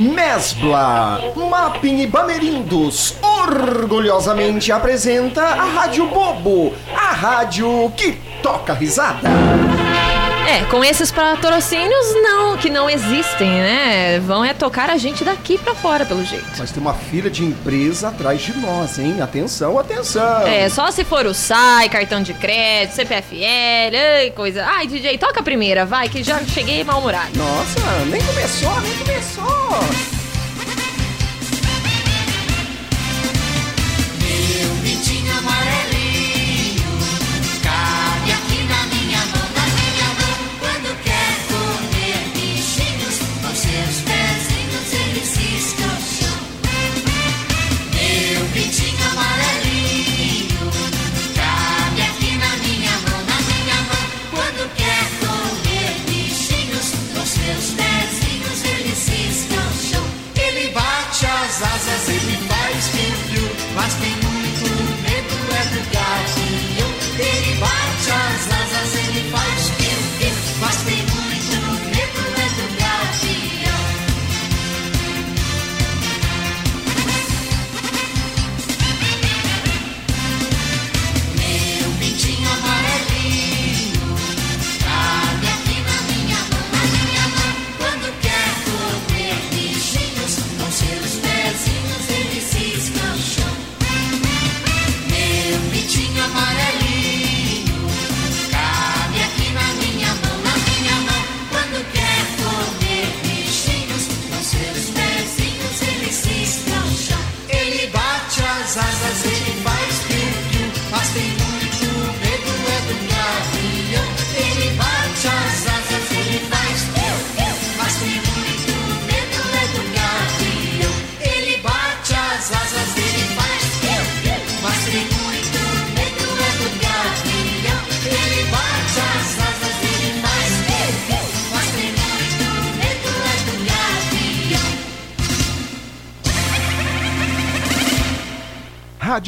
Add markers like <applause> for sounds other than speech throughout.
Mesbla, Mapping e Bamerindos orgulhosamente apresenta a Rádio Bobo, a rádio que toca risada. É, com esses patrocínios não, que não existem, né? Vão é tocar a gente daqui pra fora, pelo jeito. Mas tem uma fila de empresa atrás de nós, hein? Atenção, atenção. É, só se for o SAI, cartão de crédito, CPFL, ai, coisa. Ai, DJ, toca a primeira, vai, que já cheguei mal-humorado. Nossa, nem começou, nem começou. Meu as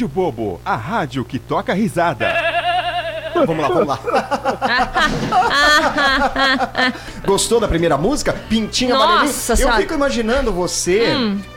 Rádio Bobo, a rádio que toca risada. <laughs> Vamos lá, vamos lá. <laughs> Gostou da primeira música? Pintinho Nossa. Eu Senhora. Hum. fico imaginando você,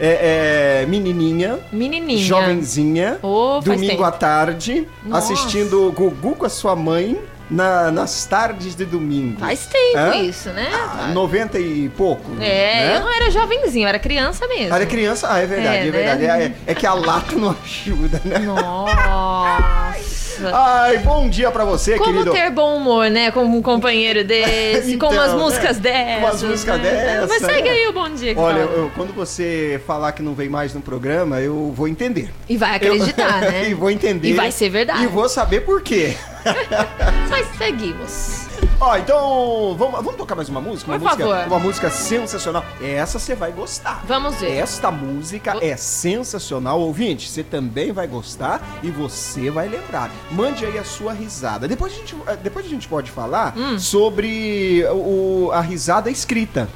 é, é, menininha, Menininha. jovenzinha, Oh, domingo tempo. à tarde, Nossa. assistindo Gugu com a sua mãe na- nas tardes de domingo. Faz tempo Hã? isso, né? Ah, 90 e pouco. É, né? eu não era jovenzinho, eu era criança mesmo. É criança? Ah, é verdade, É, é, verdade. né? É, é que a lata não ajuda, né? Nossa. Ai, bom dia pra você, Como querido. ter bom humor, né? Com um companheiro <laughs> desse, com Então, umas né? músicas Com dessas. umas músicas né? dessas, Mas segue né? aí o bom dia. que Olha, eu- quando você falar que não vem mais no programa, eu vou entender. E vai acreditar, Eu- <laughs> né? e vou entender. E vai ser verdade. E vou saber por quê. <laughs> Mas seguimos. Ó, então, vamos, vamos tocar mais uma música? Uma Por música, favor. Uma música sensacional. Essa você vai gostar. Vamos ver. Esta música Vou- é sensacional, ouvinte. Você também vai gostar e você vai lembrar. Mande aí a sua risada. Depois a gente, eh, depois a gente pode falar Hum. sobre o, a risada escrita.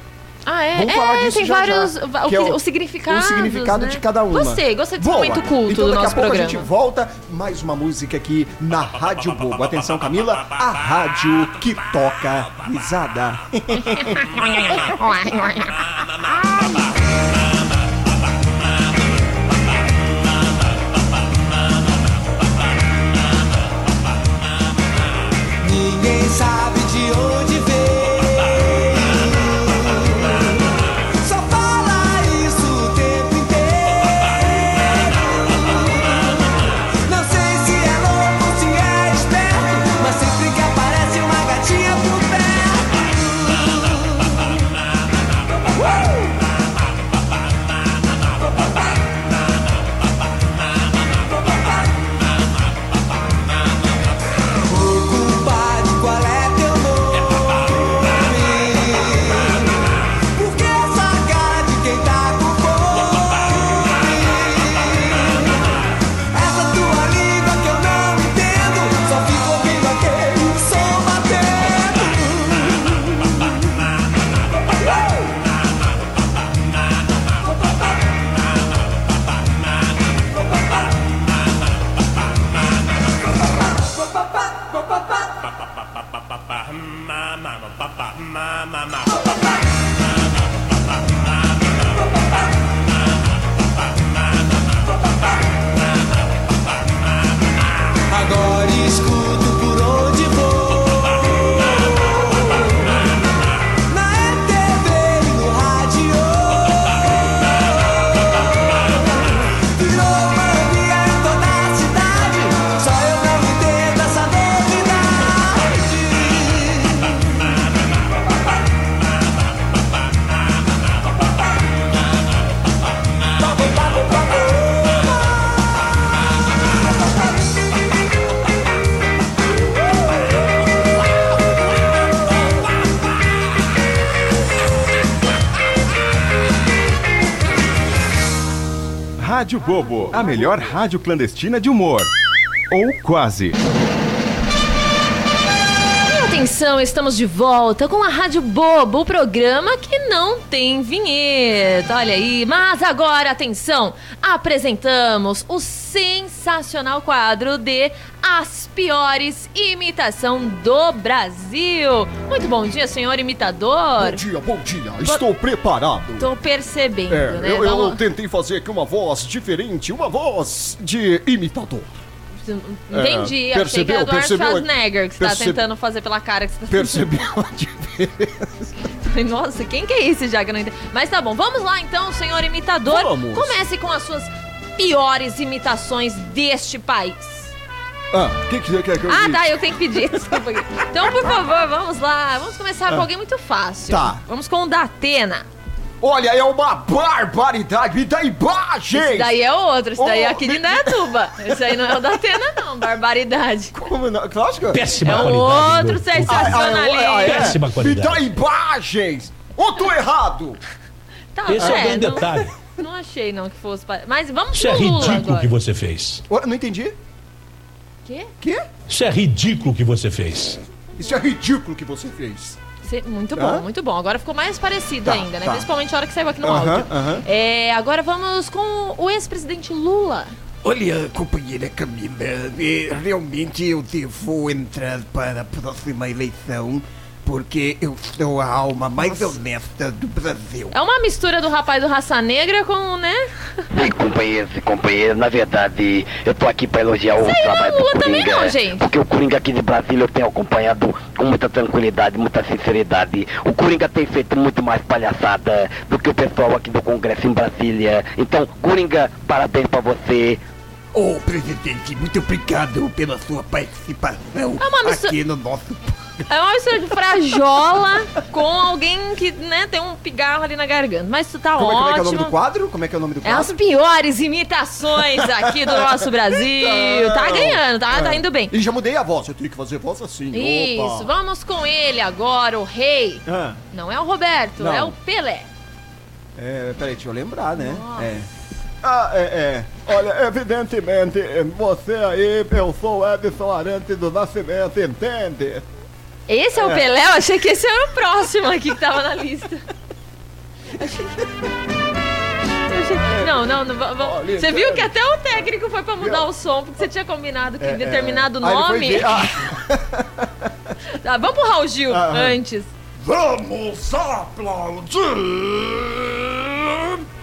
Ah, é? Vamos é, falar disso tem já, vários. já, o que é o- os significados. o significado né? de cada uma. Gostei, gostei desse Boa. momento culto então, do daqui nosso a pouco programa. a gente volta mais uma música aqui na Rádio Bobo. Atenção, Camila, a rádio que toca risada. <laughs> <laughs> Bobo, a melhor rádio clandestina de humor. Ou quase. E atenção, estamos de volta com a Rádio Bobo, o programa que não tem vinheta. Olha aí, mas agora, atenção, apresentamos o sensacional quadro de As Piores Imitação do Brasil. Muito bom dia, senhor imitador. Bom dia, bom dia. Estou preparado. Tô percebendo, É, né? eu, eu Vamos- tentei fazer aqui uma voz diferente, uma voz de imitador. Entendi, achei É, que percebeu? era Eduardo Percebeu? Schwarzenegger que você tá Perce- tentando fazer pela cara que você tá Percebeu a diferença? <laughs> Nossa, quem que é esse já que não entendi? Mas tá bom, vamos lá então, senhor imitador. Vamos. Comece com as suas piores imitações deste país. Ah, o que, que você quer que eu Ah, tá, eu tenho que pedir. <laughs> Desculpa aqui. Então, por favor, vamos lá. Vamos começar com alguém muito fácil. Tá. Vamos com o da Atena. Olha, é uma barbaridade. Me dá! Esse daí é outro, esse daí é Oh, aqui de me- Indaiatuba. Esse aí não é o da Atena, não. Barbaridade. Como não? Clássica? Péssima É qualidade. outro do- sensacionalista. Ah, é? Péssima Me qualidade. dá imagens! Ou tô errado? Tá, Esse é o grande não, detalhe. Não achei não que fosse. pa- Mas vamos Isso é pro Lula ridículo agora. que você fez. Ué, Não entendi. Quê? Quê? Isso é ridículo que você fez. Isso é ridículo que você fez. Muito bom, Hã? muito bom. Agora ficou mais parecido Tá, ainda, né? tá. Principalmente a hora que saiu aqui no Aham, áudio. aham. É, agora vamos com o ex-presidente Lula. Olha, companheira Camila, eh, realmente eu devo entrar para a próxima eleição porque eu sou a alma mais honesta do Brasil. É uma mistura do rapaz do Raça Negra com, né? E companheiros e companheiras, na verdade, eu tô aqui pra elogiar o Sei trabalho Lula do também Coringa. não, gente. Porque o Coringa aqui de Brasília eu tenho acompanhado com muita tranquilidade, muita sinceridade. O Coringa tem feito muito mais palhaçada do que o pessoal aqui do Congresso em Brasília. Então, Coringa, parabéns pra você. Ô, presidente, muito obrigado pela sua participação uma missa- aqui no nosso... É uma mistura de frajola com alguém que, né, tem um pigarro ali na garganta. Mas isso tá Como é, como é que é o ótimo. nome do quadro? Como é que é o nome do É as quadro? piores imitações aqui do nosso Brasil. Tá ganhando, tá, tá indo bem. E já mudei a voz. Eu tenho que fazer voz assim. Isso, Opa. vamos com ele agora, o rei. Ah, Não é o Roberto, Não. é o Pelé. é, peraí, deixa eu lembrar, né? É. Ah, é, é. Olha, evidentemente, você aí, eu sou Edson Arantes do Nascimento, entende? Esse é, o Pelé? Eu achei que esse era o próximo aqui que tava na lista. Achei que- Não, não, não Olha, Você viu sério. que até o técnico foi pra mudar o som, porque você tinha combinado que É, determinado é. Ele foi nome. ver- Ah, <laughs> Tá, vamos pro Raul Gil Ah, ah. antes. Vamos aplaudir!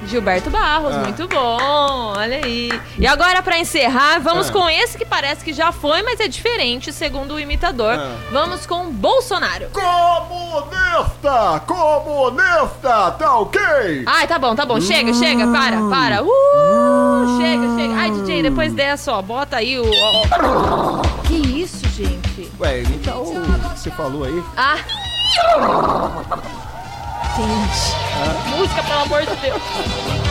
Gilberto Barros, Ah. muito bom, olha aí. E agora, pra encerrar, vamos Ah. com esse que parece que já foi, mas é diferente, segundo o imitador. Ah. Vamos com Bolsonaro. Comunista! Comunista! Tá ok? Ai, tá bom, tá bom. Chega, chega, para, para. Uh, chega, chega. Ai, DJ, depois dessa, ó, bota aí o. ó, ó. Que isso, gente? Ué, então, o que você falou aí? Ah. <laughs> Gente. Música, pelo amor de Deus.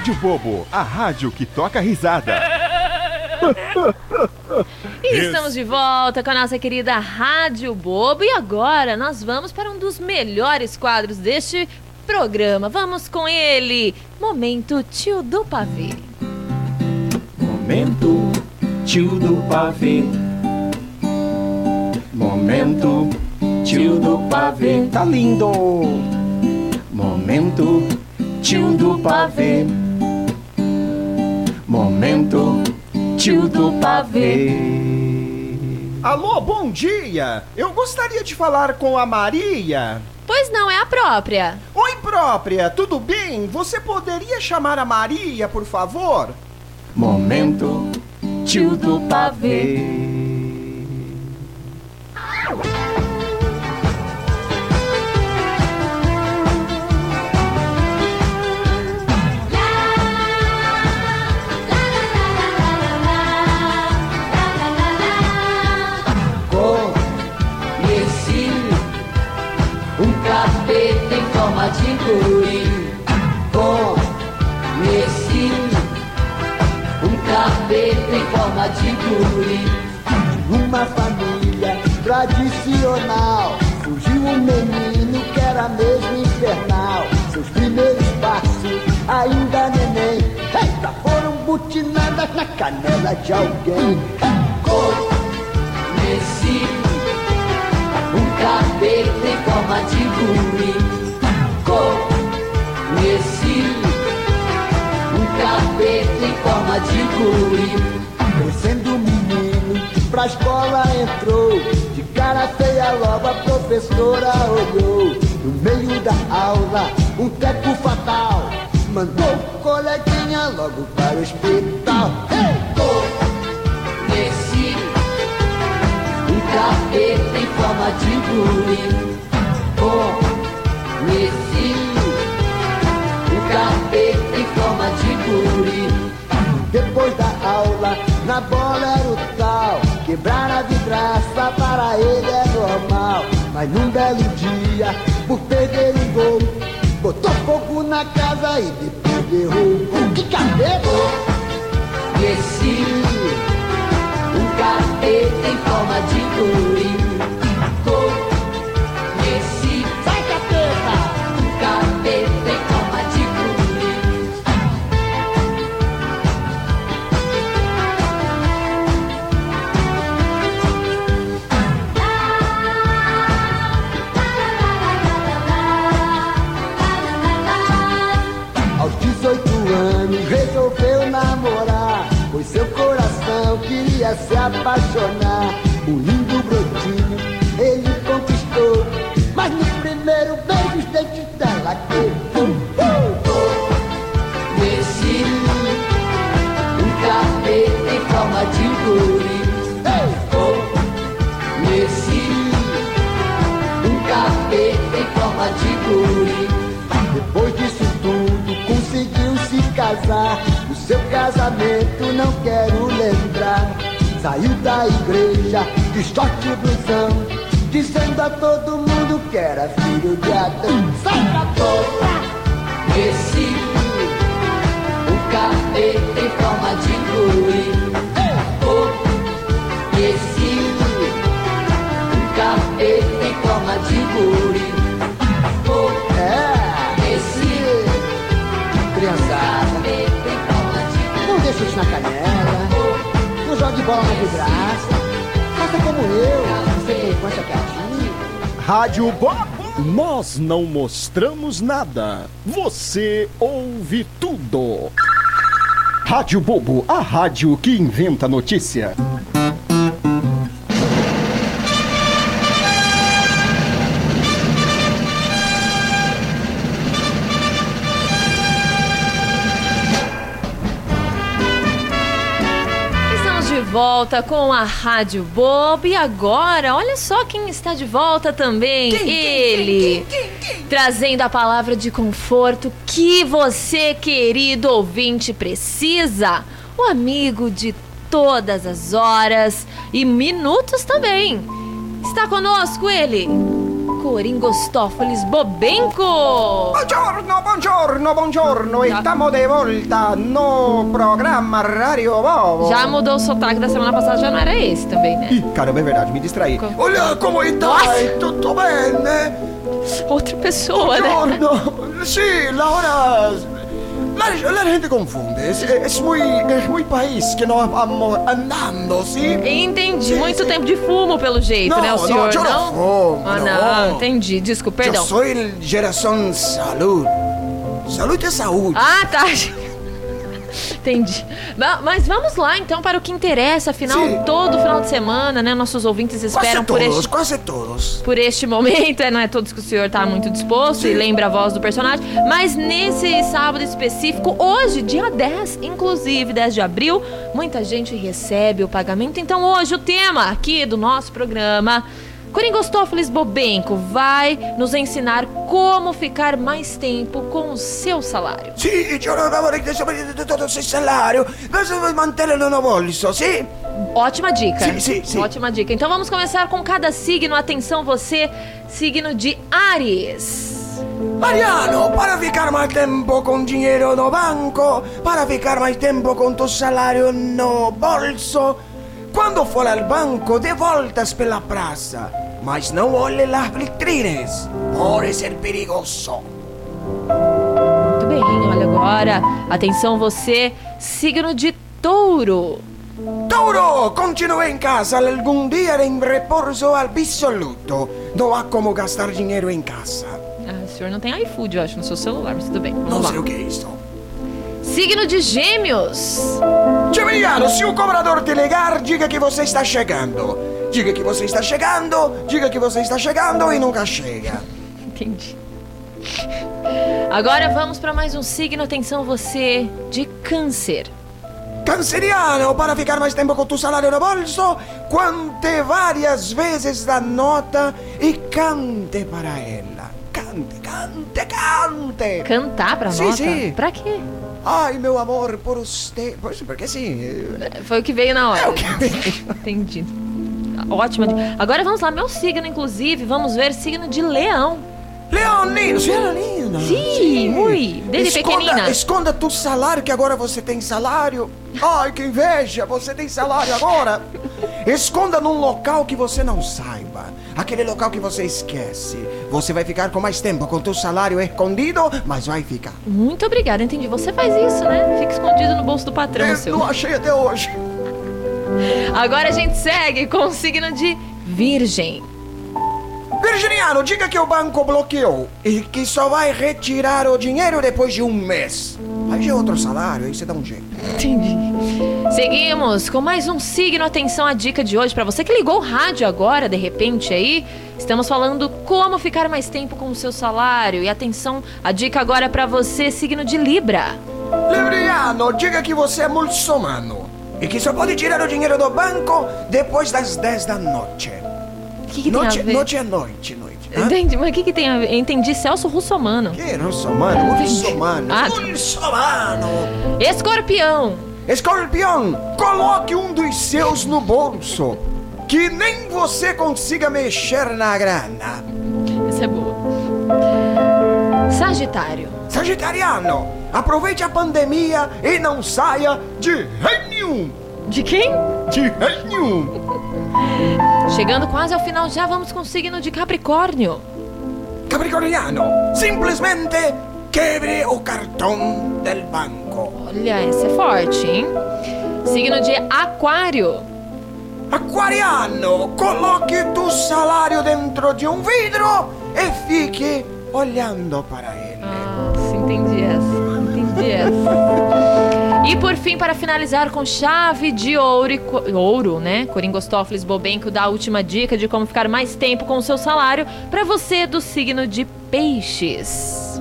Rádio Bobo, a rádio que toca risada. <laughs> E estamos de volta com a nossa querida Rádio Bobo. E agora nós vamos para um dos melhores quadros deste programa. Vamos com ele, Momento Tio do Pavê. Momento tio do pavê. Momento tio do pavê. Tá lindo! Momento tio do pavê. Momento tio do pavê. Alô, bom dia! Eu gostaria de falar com a Maria. Pois não, é a própria. Oi, própria, tudo bem? Você poderia chamar a Maria, por favor? Momento tio do pavê. De guri. Conheci um capeta em forma de guri. Numa família tradicional Surgiu um menino que era mesmo infernal Seus primeiros passos, ainda neném Eita, foram butinadas na canela de alguém Conheci um capeta em forma de guri. Forma de guri. Crescendo o menino, pra escola entrou De cara feia logo a professora olhou No meio da aula, um teco fatal Mandou coleguinha logo para o hospital Hey! Conheci um capeta em forma de guri. Conheci um capeta em forma de guri. Depois da aula, na bola era o tal Quebrar a vidraça para ele é normal Mas num belo dia, por perder um gol Botou fogo na casa e depois derrubou Que cabelo! Conheci um capeta em forma de guri. Se apaixonar. O lindo brotinho ele conquistou. Mas no primeiro beijo os dentes dela quebrou. Conheci um capeta em forma de guri. Conheci um capeta em forma de guri. Depois disso tudo conseguiu se casar. O seu casamento não quero lembrar Saiu da igreja de short e blusão Dizendo a todo mundo que era filho de Adão. Sai da boca! Conheci um capeta em forma de guri. Conheci um capeta em forma de guri. É, Conheci criançada Não deixe isso na canela Não jogue bola na vidraça Faça como eu Você tem Rádio Bobo. Nós não mostramos nada. Você ouve tudo. Rádio Bobo, a rádio que inventa notícia. Volta com a Rádio Bobo e agora, olha só quem está de volta também. Ele, trazendo a palavra de conforto que você, querido ouvinte, precisa. O amigo de todas as horas e minutos também. Está conosco ele, Coringostófeles Bobenco. Buongiorno, buongiorno, buongiorno. Estamos de volta no programa Radio Bobo. Já mudou o sotaque da semana passada, já não era esse também, né? Ih, caramba, é verdade, me distraí. Olha como está, Nossa. tutto bene? Outra pessoa, né? Buongiorno. Sí, la hora... La, la gente confunde. Es, es muy, es muy país que nós vamos andando, ¿sí? Entendi. Sim, Muito sim. tempo de fumo, pelo jeito, Não, né, o não, senhor? eu não fumo, Ah, não. não. Entendi. Desculpa, perdão. Eu sou geração saúde. Saúde é saúde. Ah, tá. Entendi. Ma- Mas vamos lá, então, para o que interessa. Afinal, Sim. todo final de semana, né? Nossos ouvintes esperam quase por todos, este, quase todos. por este momento. É, não é todos que o senhor tá muito disposto e Sim. lembra a voz do personagem. Mas nesse sábado específico, hoje, dia 10, inclusive, 10 de abril, muita gente recebe o pagamento. Então, hoje, o tema aqui do nosso programa. Coringostófeles Bobenco vai nos ensinar como ficar mais tempo com o seu salário. Sì, io non vorrei che sapete tutto il salario. Questo mantello no bolso, sì? Ótima dica. Sim, sim, sim. Ótima dica. Então vamos começar com cada signo. Atenção, você, signo de Ares. Mariano, para ficar mais tempo com dinheiro no banco, para ficar mais tempo com tu salário no bolso, quando for al banco, dê voltas pela praça, mas não olhe las vitrines, pode ser perigoso. Muito bem, olha agora. Atenção, você, signo de Touro. Touro, continue em casa algum dia em repouso absoluto. Não há como gastar dinheiro em casa. Ah, o senhor não tem iFood, eu acho, no seu celular, mas tudo bem. Vamos Não lá. sei o que é isso. Signo de Gêmeos. Geminiano, se o cobrador te ligar, diga que você está chegando. Diga que você está chegando, diga que você está chegando e nunca chega. Entendi. Agora vamos para mais um signo. Atenção, você de Câncer. Canceriano, para ficar mais tempo com tu salário no bolso, conte várias vezes a nota e cante para ela. Cante, cante, cante. Cantar pra Sim, nota? sim. Pra quê? Ai, meu amor, por você. Pois, Porque assim. Foi o que veio na hora. É o que Entendi. Ótima. Agora vamos lá, meu signo, inclusive. Vamos ver signo de leão. Leonino, leonina? Sim, ui, desde esconda, pequenina. Esconda tu salário, que agora você tem salário. Ai, que inveja, você tem salário agora. Esconda num local que você não saiba. Aquele local que você esquece. Você vai ficar com mais tempo com teu salário escondido, mas vai ficar. Muito obrigada, entendi. Você faz isso, né? Fica escondido no bolso do patrão Eu seu. não achei até hoje. Agora a gente segue com o signo de Virgem. Virginiano, diga que o banco bloqueou e que só vai retirar o dinheiro depois de um mês. Aí já é outro salário, aí você dá um jeito. Entendi. Seguimos com mais um signo. Atenção à dica de hoje. Pra você que ligou o rádio agora, de repente aí, estamos falando como ficar mais tempo com o seu salário. E atenção, a dica agora é pra você, signo de Libra. Libriano, diga que você é muçulmano e que só pode tirar o dinheiro do banco depois das 10 da noite. Que, que tem Noite, a ver? noite é noite, noite. Hã? Entendi, mas o que, que tem a ver? Entendi, Celso Russomano. Que muçulmano? Muçulmano. Ah, Muçulmano. Escorpião. Escorpião, coloque um dos seus no bolso. Que nem você consiga mexer na grana. Essa é boa. Sagitário. Sagitariano, aproveite a pandemia e não saia de jeito nenhum. De quem? De jeito nenhum. Chegando quase ao final, já vamos com o signo de Capricórnio. Capricorniano, simplesmente quebre o cartão del banco. Olha, esse é forte, hein? Signo de Aquário. Aquariano, coloque tu salário dentro de um vidro e fique olhando para ele. Nossa, entendi essa. Entendi essa. E por fim, para finalizar com chave de ouro, e ouro, né? Coringostófeles Bobenco dá a última dica de como ficar mais tempo com o seu salário para você do signo de Peixes.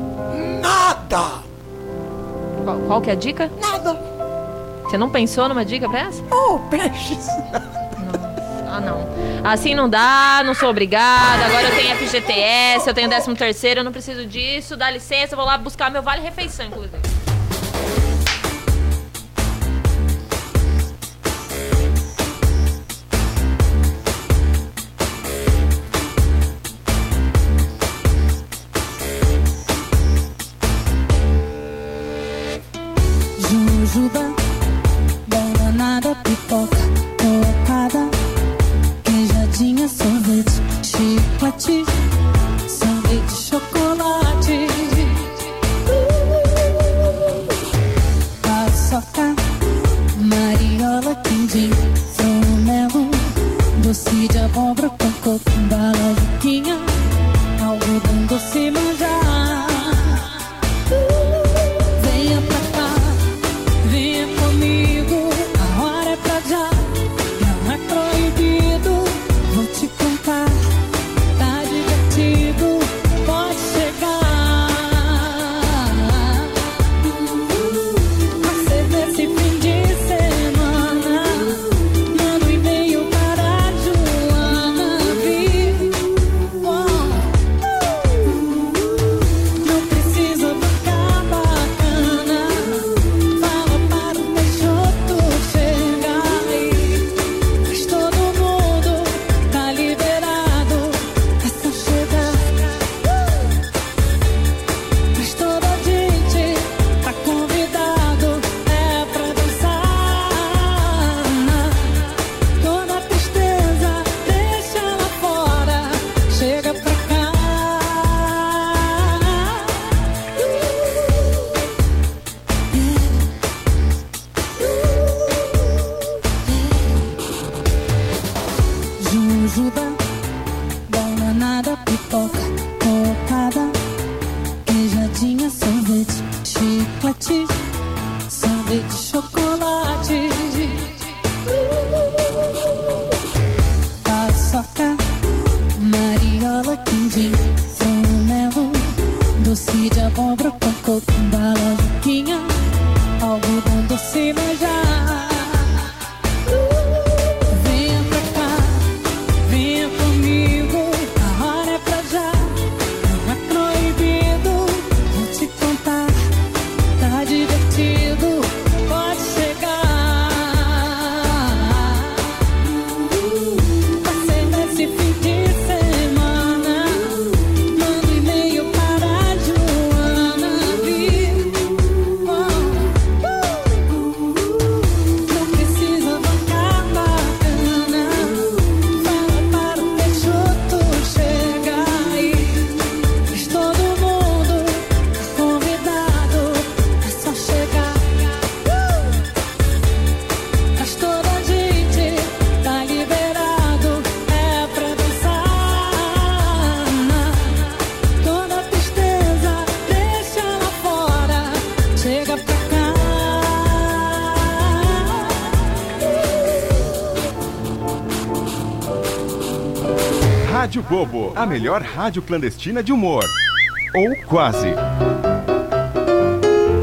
Nada! Qual, qual que é a dica? Nada! Você não pensou numa dica pra essa? Oh, peixes! Ah, não. Assim não dá, não sou obrigada. Agora eu tenho FGTS, eu tenho 13 terceiro, eu não preciso disso. Dá licença, vou lá buscar meu vale refeição, inclusive. Bobo, a melhor rádio clandestina de humor. Ou quase.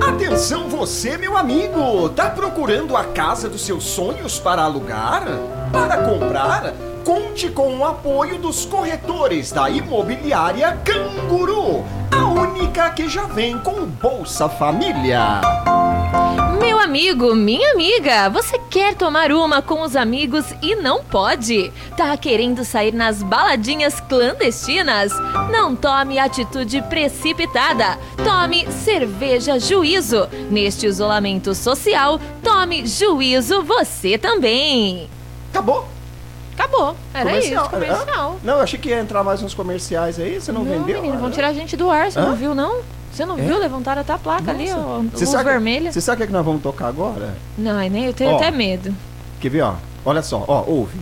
Atenção você, meu amigo! Tá procurando a casa dos seus sonhos para alugar? Para comprar? Conte com o apoio dos corretores da imobiliária Canguru, a única que já vem com Bolsa Família. Meu amigo, minha amiga, você quer tomar uma com os amigos e não pode? Tá querendo sair nas baladinhas clandestinas? Não tome atitude precipitada. Tome cerveja juízo. Neste isolamento social, tome juízo você também. Acabou. Acabou. Era Comercial. isso, comercial. Não, eu achei que ia entrar mais uns comerciais aí, você não, Não, vendeu? menino, vão tirar a gente do ar, você Hã? não viu, não? Você não É? viu? Levantaram até a placa ali, ó, Você luz sabe, vermelha. você sabe o que, é que nós vamos tocar agora? Não, é nem eu tenho Ó. até medo. Quer ver, ó? Olha só, ó, ouve.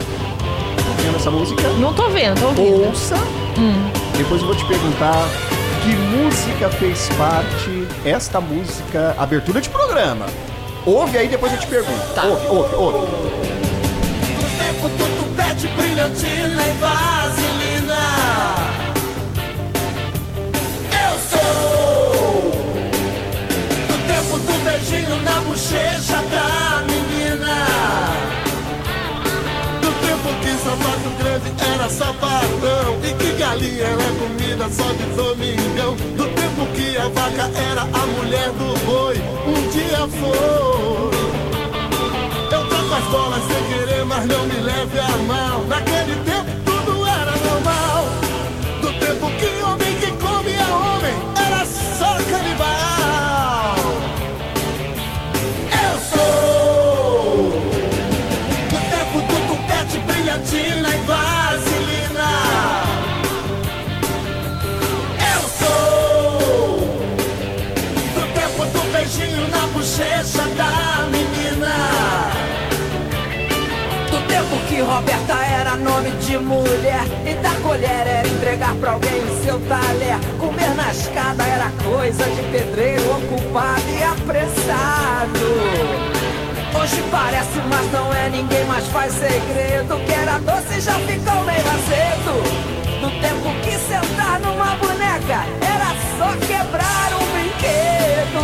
Tá vendo essa música? Não tô vendo, tô ouvindo. Ouça. Hum. Depois eu vou te perguntar que música fez parte esta música, abertura de programa. Ouve aí, depois eu te pergunto. Tá. Ouve, ouve, ouve. tempo tudo pede brilhantina e vaselina. Do beijinho na bochecha da menina. Do tempo que sapato grande era sapatão e que galinha era comida só de domingão. Do tempo que a vaca era a mulher do boi, um dia foi. Eu troco as bolas sem querer, mas não me leve a mal. Naquele tempo de mulher e dar colher era entregar pra alguém o seu talher. Comer na escada era coisa de pedreiro ocupado e apressado. Hoje parece, mas não é ninguém mais faz segredo. Que era doce já ficou meio azedo. No tempo que sentar numa boneca era só quebrar um brinquedo.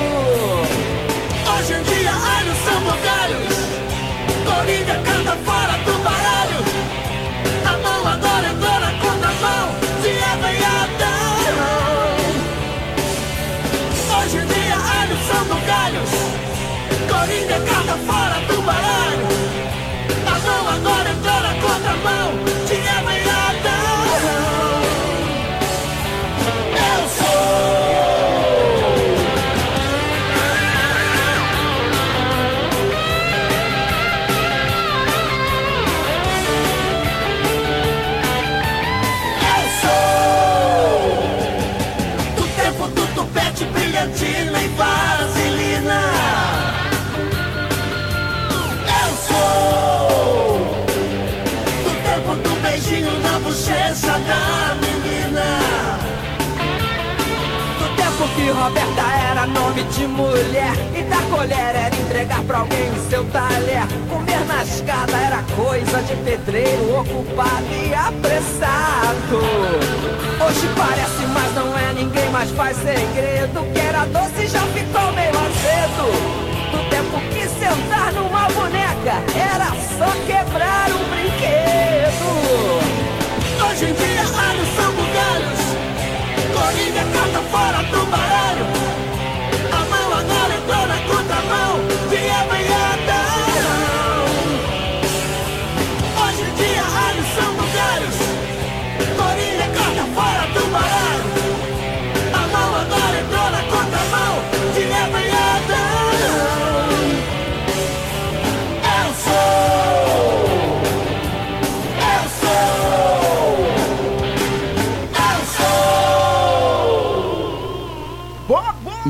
Hoje em dia, alhos são bugalhos. Coringa canta fora do baralho.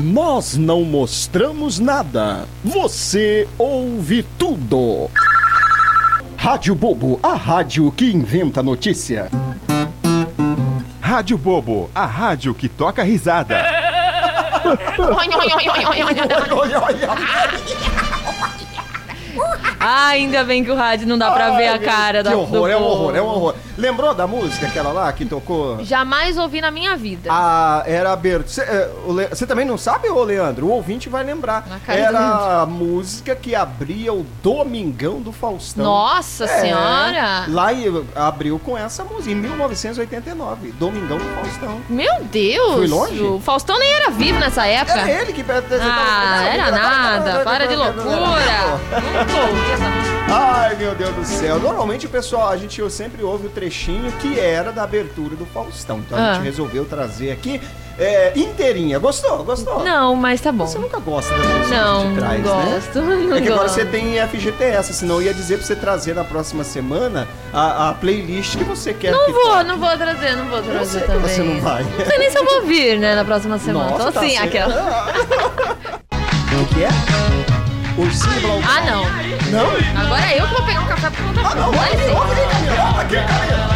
Nós não mostramos nada. Você ouve tudo. Rádio Bobo, a rádio que inventa notícia. Rádio Bobo, a rádio que toca risada. Ah, ainda bem que o rádio não dá pra ver a cara que da, horror, do é um horror, é um horror. Lembrou da música aquela lá que tocou? Jamais ouvi na minha vida. Ah, era aberto. Você também não sabe, ô Leandro? O ouvinte vai lembrar. Era a música que abria o Domingão do Faustão. Nossa É, Senhora! Lá abriu com essa música, em 1989. Domingão do Faustão. Meu Deus! Fui longe? O Faustão nem era vivo nessa época. Era ele que Ah, era nada. Para de loucura. Nunca ouvi essa música. Ai, meu Deus do céu. Normalmente o pessoal, a gente sempre ouve o trechinho que era da abertura do Faustão. Então a Ah. gente resolveu trazer aqui é, inteirinha. Gostou? Gostou? Não, mas tá bom. Você nunca gosta das músicas Não, que a gente traz, não né? gosto, <laughs> não é que agora gosto. você tem FGTS, senão eu ia dizer pra você trazer na próxima semana a, a playlist que você quer Não que vou, toque. não vou trazer, não vou trazer que também. você não vai. Não sei nem se eu vou vir, né, na próxima semana. Nossa, Tô tá assim, aquela. O <laughs> que é? Ursinho Blau. Ah, não. Não? Agora eu que vou pegar um café por conta Ah, não, Camila. Aqui, Camila.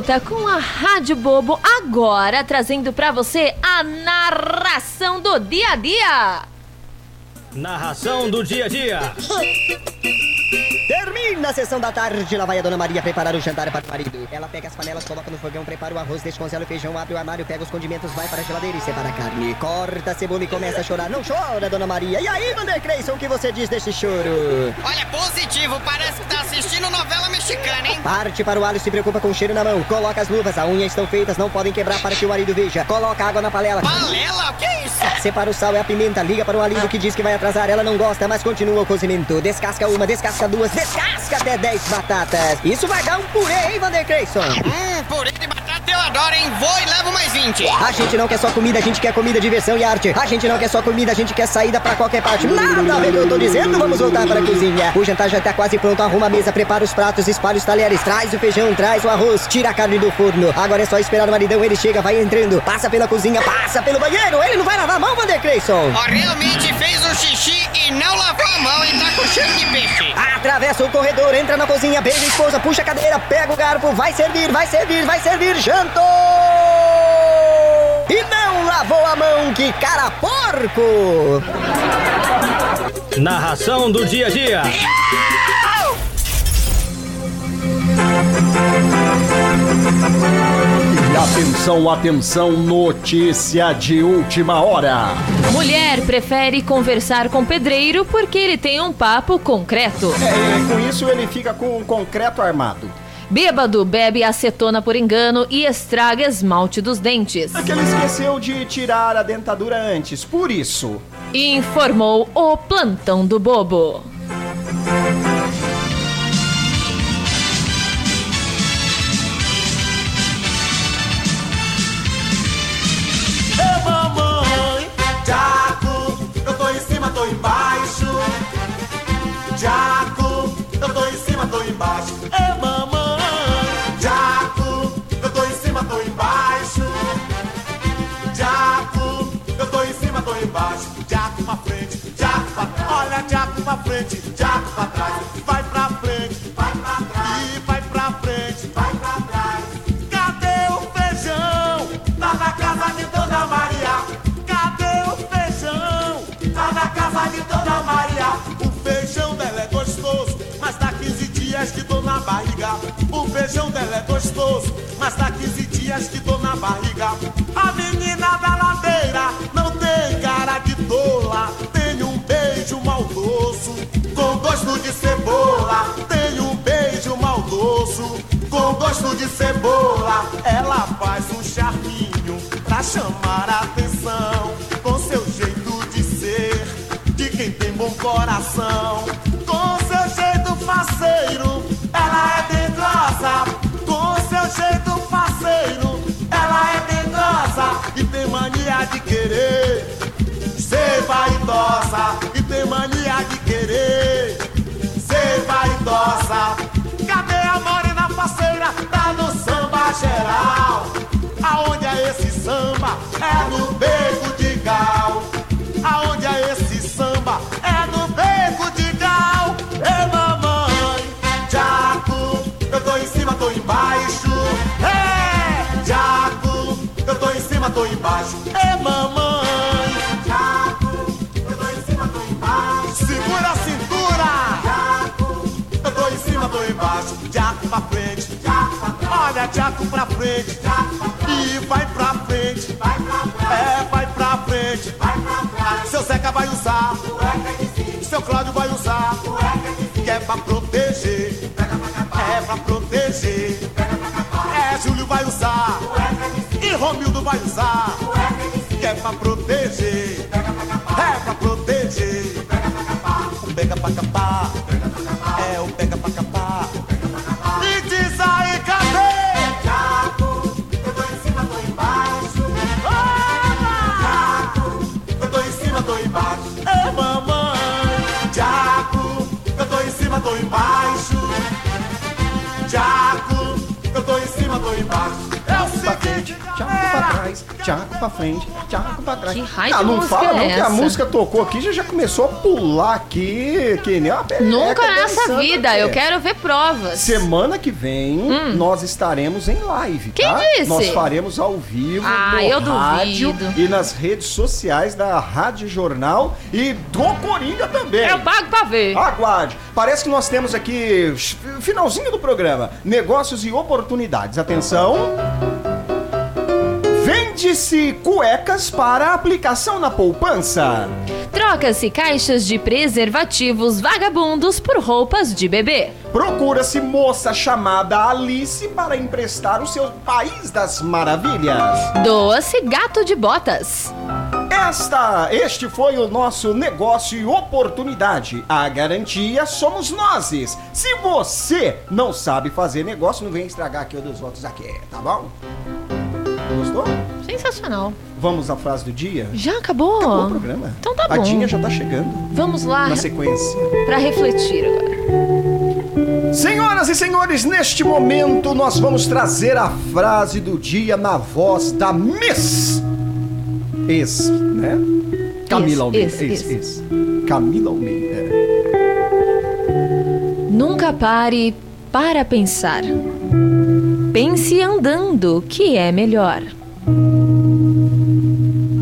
Volta com a Rádio Bobo, agora trazendo pra você a narração do dia a dia. Narração do dia a dia. <laughs> Termina a sessão da tarde, lá vai a Dona Maria preparar o jantar para o marido. Ela pega as panelas, coloca no fogão, prepara o arroz, descongela o feijão, abre o armário, pega os condimentos, vai para a geladeira e separa a carne. Corta a cebola e começa a chorar. Não chora, Dona Maria. E aí, Vander Creyson, o que você diz deste choro? Olha, positivo, parece que tá assistindo novela mexicana, hein? Parte para o alho, se preocupa com o cheiro na mão. Coloca as luvas, as unhas estão feitas, não podem quebrar para que o marido veja. Coloca água na panela. Panela? O que é isso? Separa o sal e a pimenta, liga para o marido que diz que vai atrasar. Ela não gosta, mas continua o cozimento. Descasca uma, descasca duas, descasca até 10 batatas. Isso vai dar um purê, hein, Vander Creyson? Hum, purê de batata eu adoro, hein? Vou e levo mais 20. A gente não quer só comida, a gente quer comida, diversão e arte. A gente não quer só comida, a gente quer saída pra qualquer parte. Nada a ver que eu tô dizendo, vamos voltar para a cozinha. O jantar já tá quase pronto, arruma a mesa, prepara os pratos, espalha os talheres, traz o feijão, traz o arroz, tira a carne do forno. Agora é só esperar o maridão, ele chega, vai entrando, passa pela cozinha, passa pelo banheiro. Ele não vai lavar a mão, Vander Creyson. Ó, realmente fez o xixi e não lavou a mão e tá com cheiro de peixe. Atravessa o corredor, entra na cozinha, beija a esposa, puxa a cadeira, pega o garfo, vai servir, vai servir, vai servir, jantou! E não lavou a mão, que cara porco! Narração do dia a dia. Atenção, atenção, notícia de última hora. Mulher prefere conversar com pedreiro porque ele tem um papo concreto. É, com isso ele fica com um concreto armado. Bêbado bebe acetona por engano e estraga esmalte dos dentes. É que ele esqueceu de tirar a dentadura antes, por isso. Informou o plantão do bobo. Pra trás. Vai pra frente, vai pra trás. E vai pra frente, vai pra trás. Cadê o feijão? Tá na casa de Dona Maria. Cadê o feijão? Tá na casa de Dona Maria. O feijão dela é gostoso, mas dá 15 dias que dou na barriga. O feijão dela é gostoso, mas dá 15 dias que dou na barriga. A menina da ladeira de cebola. Tem um beijo maldoso, com gosto de cebola. Ela faz um charminho pra chamar a atenção. Com seu jeito de ser, de quem tem bom coração. Com seu jeito faceiro, ela é dengosa. Com seu jeito faceiro, ela é dengosa. E tem mania de querer ser vaidosa. E tem mania de querer É no beco de gal. Aonde é esse samba? É no beco de gal. Ê mamãe, Jaco, eu tô em cima, tô embaixo. É, Jaco, eu tô em cima, tô embaixo. Ê mamãe, Jaco, eu tô em cima, tô embaixo. Segura a cintura. Jaco, eu tô em cima, tô embaixo. Jaco pra frente, Jaco. Olha, Jaco pra frente, Jaco pra trás. E vai frente, pra. Seu Zeca vai usar, seu Cláudio vai usar, que é pra proteger, é pra proteger. É, Júlio vai usar, e Romildo vai usar, que é pra proteger, é pra proteger. Pega pra capar, é o pra frente, tchaco pra trás. Que raio ah, não fala é não que a música tocou aqui, já, já começou a pular aqui, que nem uma perereca Nunca nessa vida. aqui. Eu quero ver provas. Semana que vem nós estaremos em live, Hum. Quem tá? disse? Nós faremos ao vivo Ah, no eu rádio duvido. e nas redes sociais da Rádio Jornal e do Coringa também. Eu pago pra ver. Aguarde. Parece que nós temos aqui finalzinho do programa, negócios e oportunidades. Atenção. Vende-se cuecas para aplicação na poupança. Troca-se caixas de preservativos vagabundos por roupas de bebê. Procura-se moça chamada Alice para emprestar o seu País das Maravilhas. Doa-se gato de botas. Esta, este foi o nosso negócio e oportunidade. A garantia somos nós. Se você não sabe fazer negócio, não vem estragar aqui o dos outros aqui, tá bom? Gostou? Sensacional. Vamos à frase do dia? Já acabou? Acabou o programa. Então tá A bom. Dinha já tá chegando. Vamos lá Na sequência. pra refletir agora. Senhoras e senhores, neste momento nós vamos trazer a frase do dia na voz da Miss. Ex, né? Camila Almeida. ex. Camila Almeida. Nunca pare para pensar. Pense andando, que é melhor.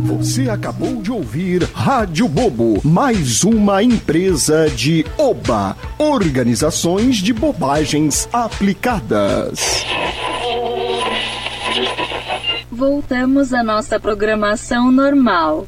Você acabou de ouvir Rádio Bobo, mais uma empresa de Oba, Organizações de Bobagens Aplicadas. Voltamos à nossa programação normal.